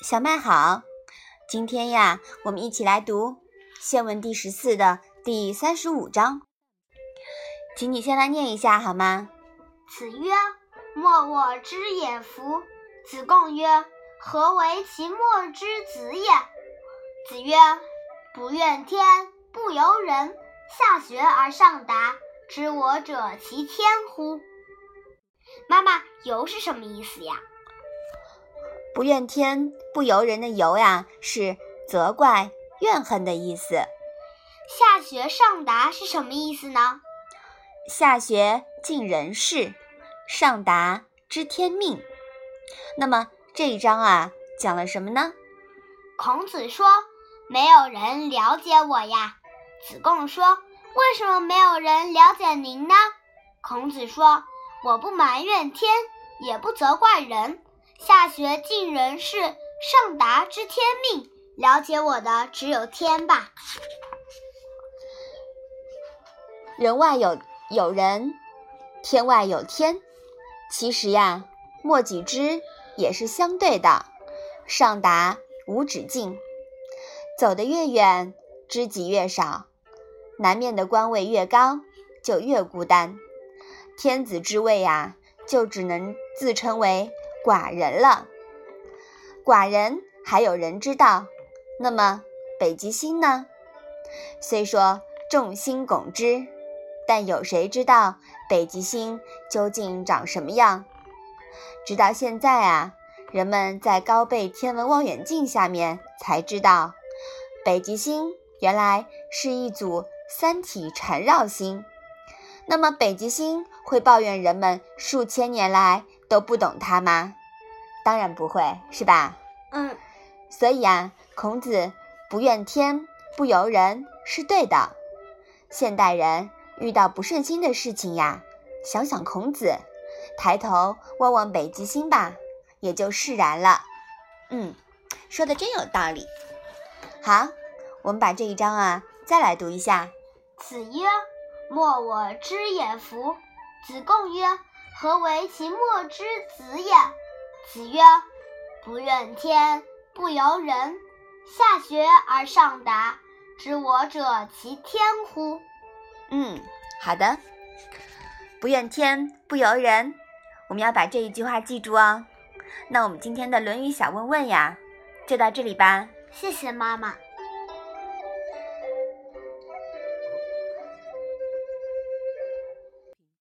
小麦好，今天呀，我们一起来读宪文第十四的第三十五章，请你先来念一下好吗？子曰：“莫我之也夫。”子贡曰：“何为其莫之子也？”子曰：“不怨天，不尤人。下学而上达，知我者其天乎？”妈妈，游是什么意思呀？不怨天不尤人的尤呀，是责怪、怨恨的意思。下学上达是什么意思呢？下学尽人事，上达知天命。那么这一章啊，讲了什么呢？孔子说：“没有人了解我呀。”子贡说：“为什么没有人了解您呢？”孔子说：“我不埋怨天，也不责怪人。”下学尽人事，上达知天命。了解我的只有天吧。人外有有人，天外有天。其实呀，莫己知也是相对的。上达无止境，走得越远，知己越少。南面的官位越高，就越孤单。天子之位呀，就只能自称为。寡人了，寡人还有人知道。那么北极星呢？虽说众星拱之，但有谁知道北极星究竟长什么样？直到现在啊，人们在高倍天文望远镜下面才知道，北极星原来是一组三体缠绕星。那么北极星会抱怨人们数千年来？都不懂它吗？当然不会，是吧？嗯。所以啊，孔子不怨天不尤人是对的。现代人遇到不顺心的事情呀，想想孔子，抬头望望北极星吧，也就释然了。嗯，说的真有道理。好，我们把这一章啊再来读一下。子曰：“莫我知也夫。”子贡曰。何为其莫之子也？子曰：“不怨天，不由人。下学而上达，知我者其天乎？”嗯，好的。不怨天，不尤人，我们要把这一句话记住哦。那我们今天的《论语》小问问呀，就到这里吧。谢谢妈妈。